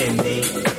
in me.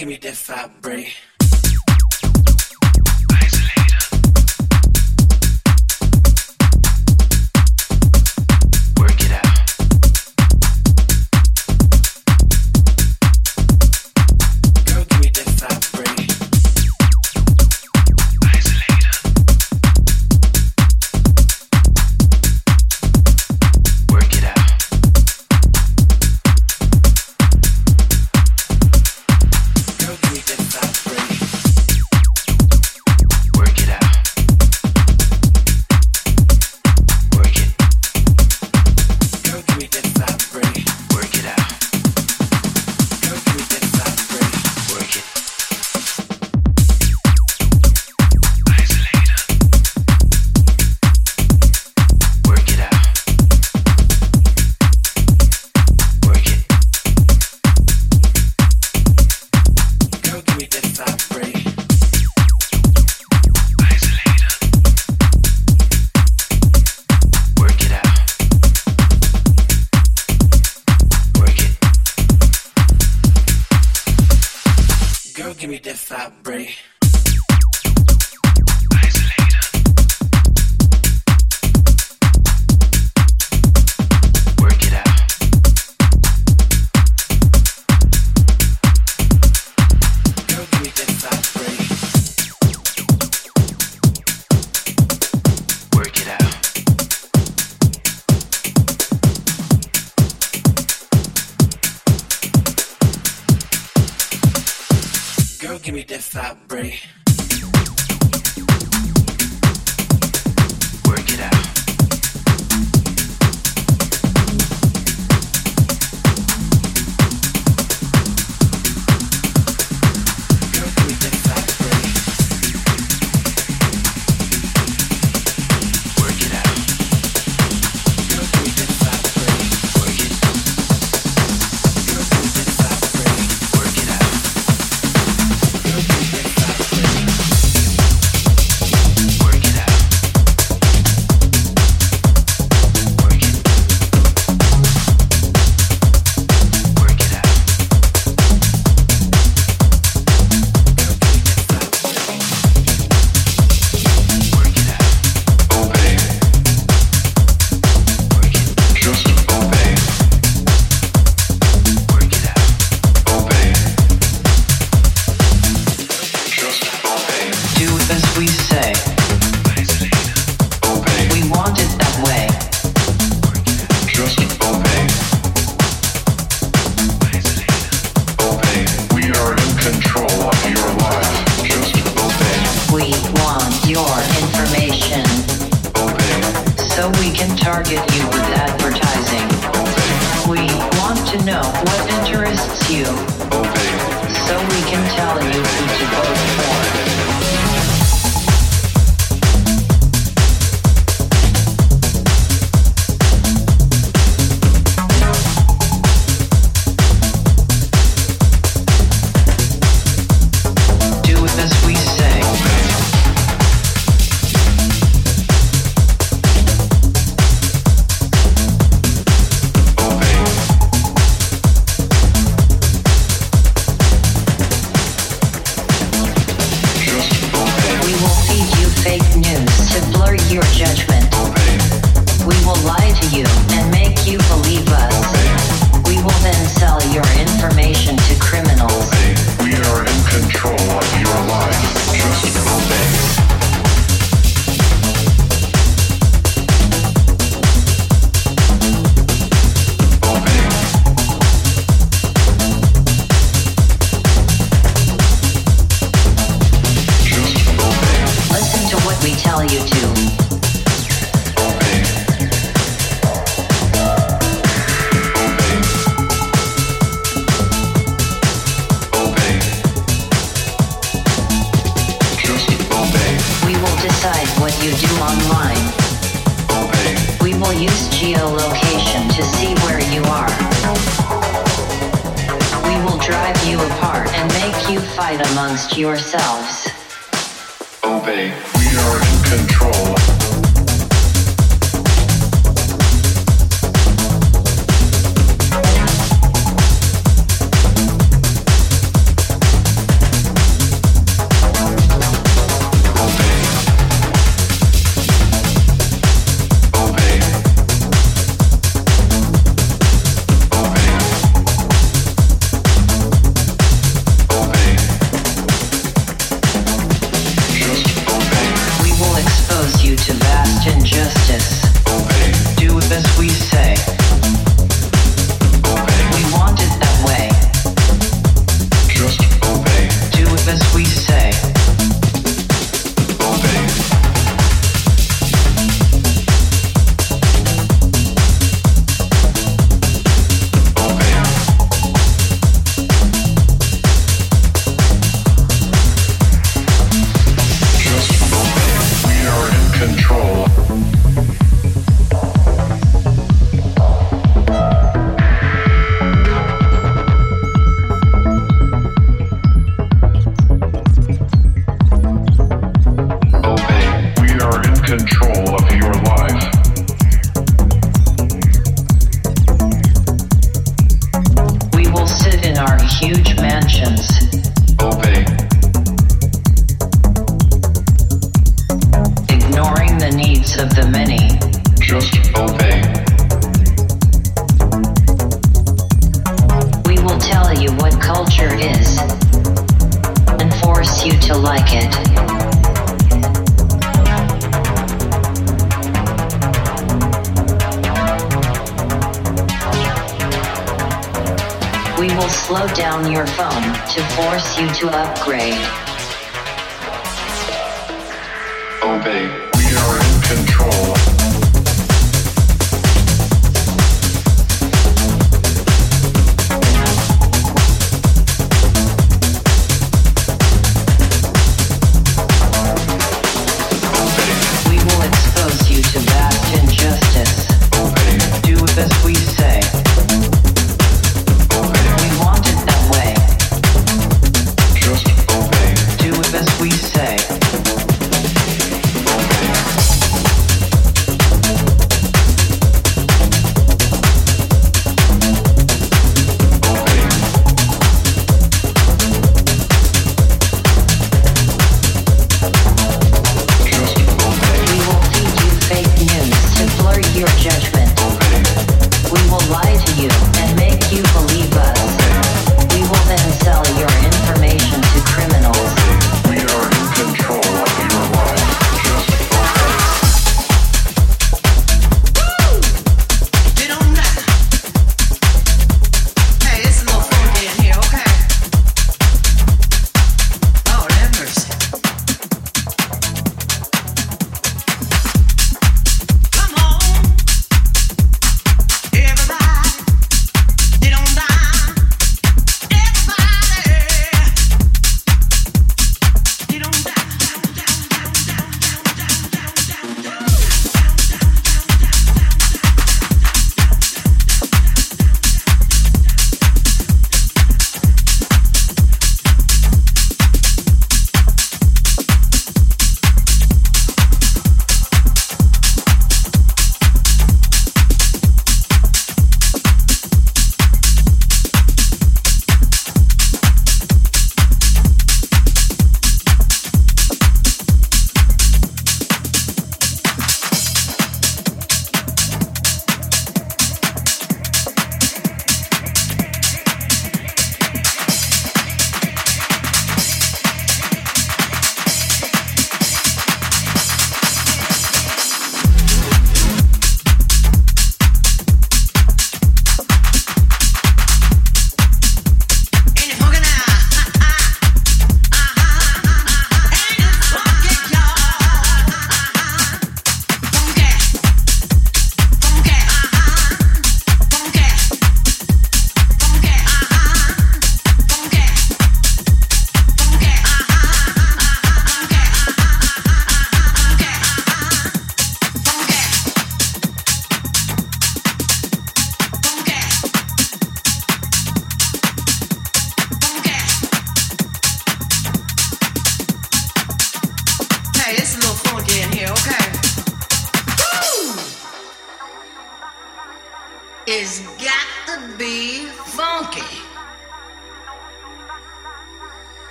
give me that vibrate. Give me that vibrate. Uh,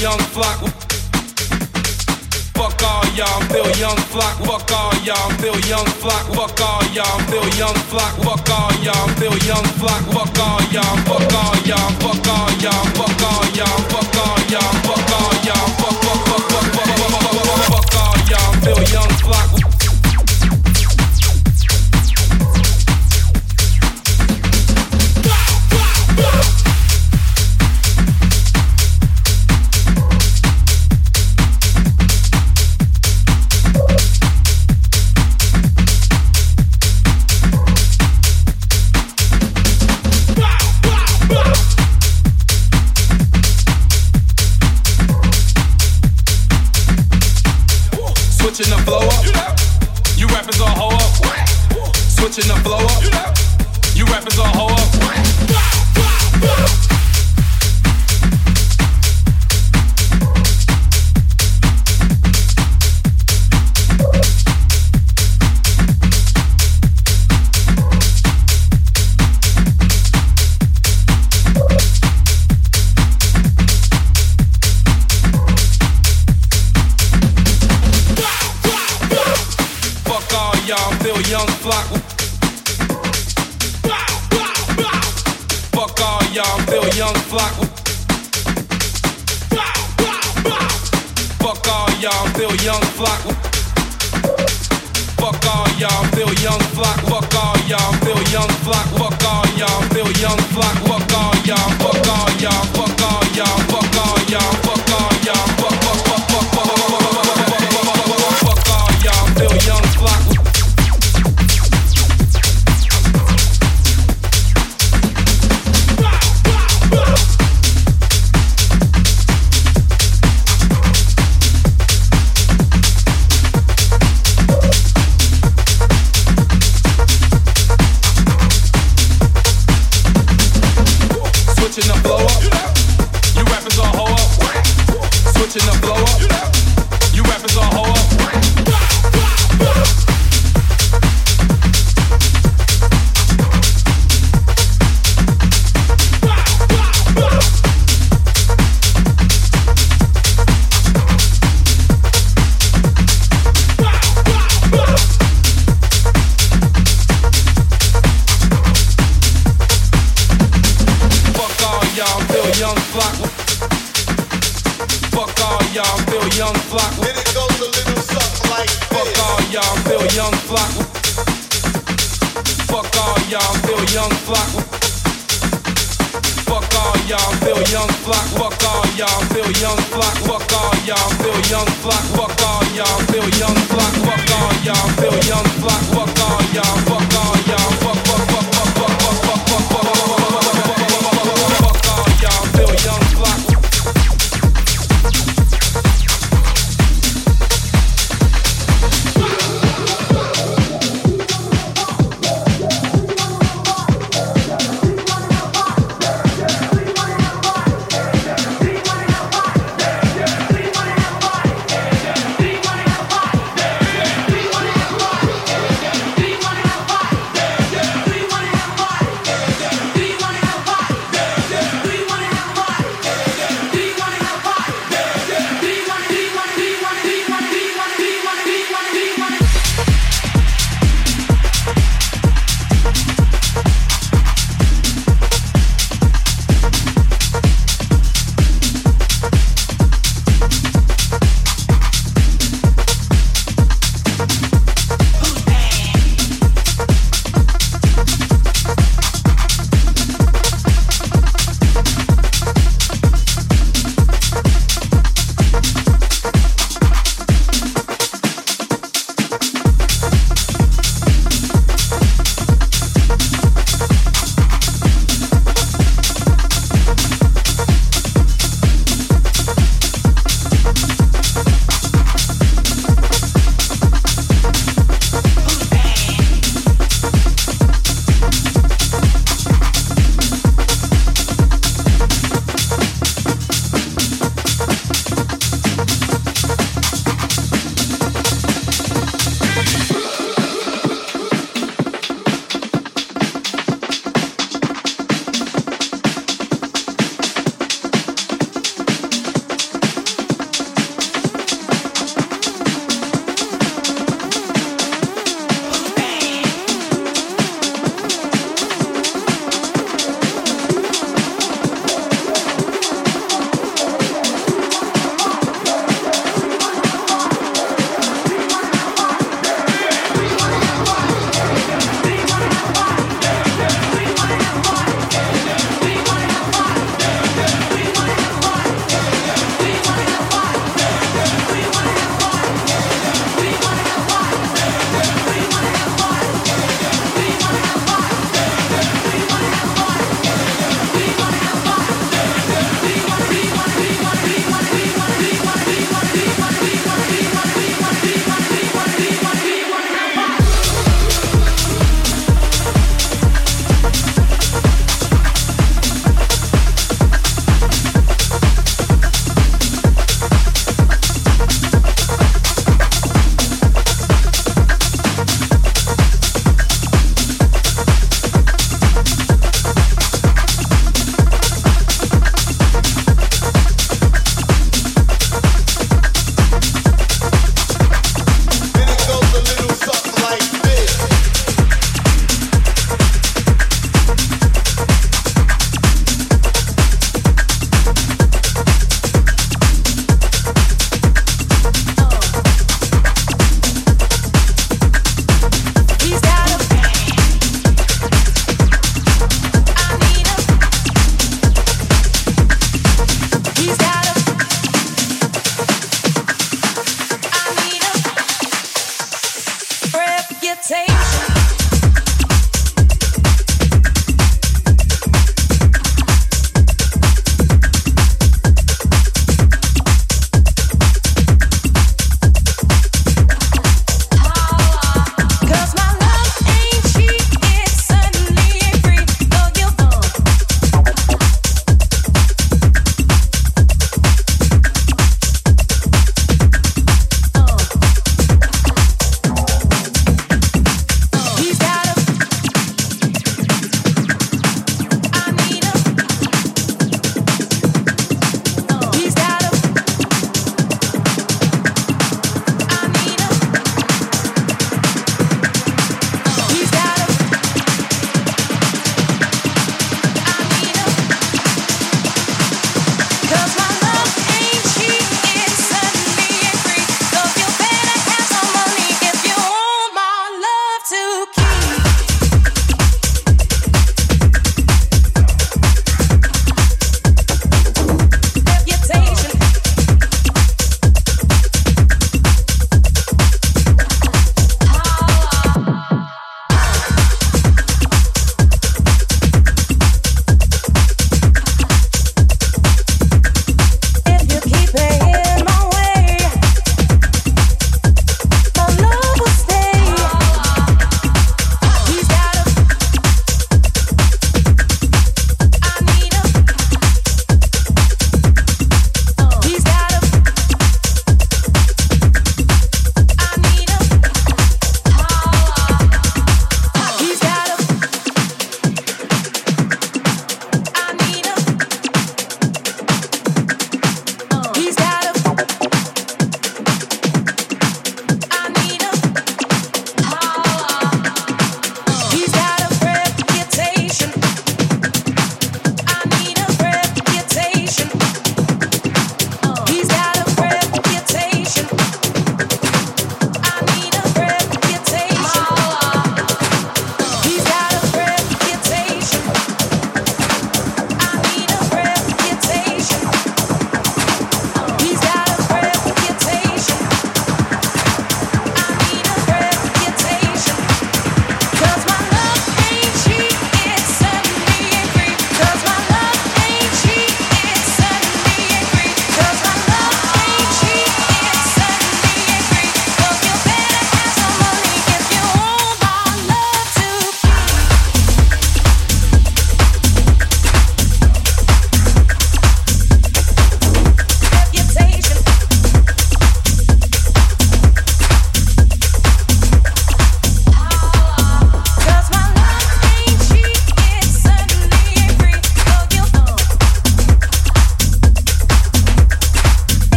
young flock. Fuck all y'all, feel young flock. Fuck all y'all, feel young flock. Fuck all y'all, feel young flock. Fuck all y'all, feel young flock. Fuck all y'all, fuck all y'all, fuck all y'all, fuck all y'all, fuck all y'all, fuck all y'all. all y'all feel young flock. Fuck all y'all feel young flock. Fuck all y'all feel young flock. Fuck all y'all feel young flock. Fuck all y'all feel young flock. Fuck all y'all feel young flock.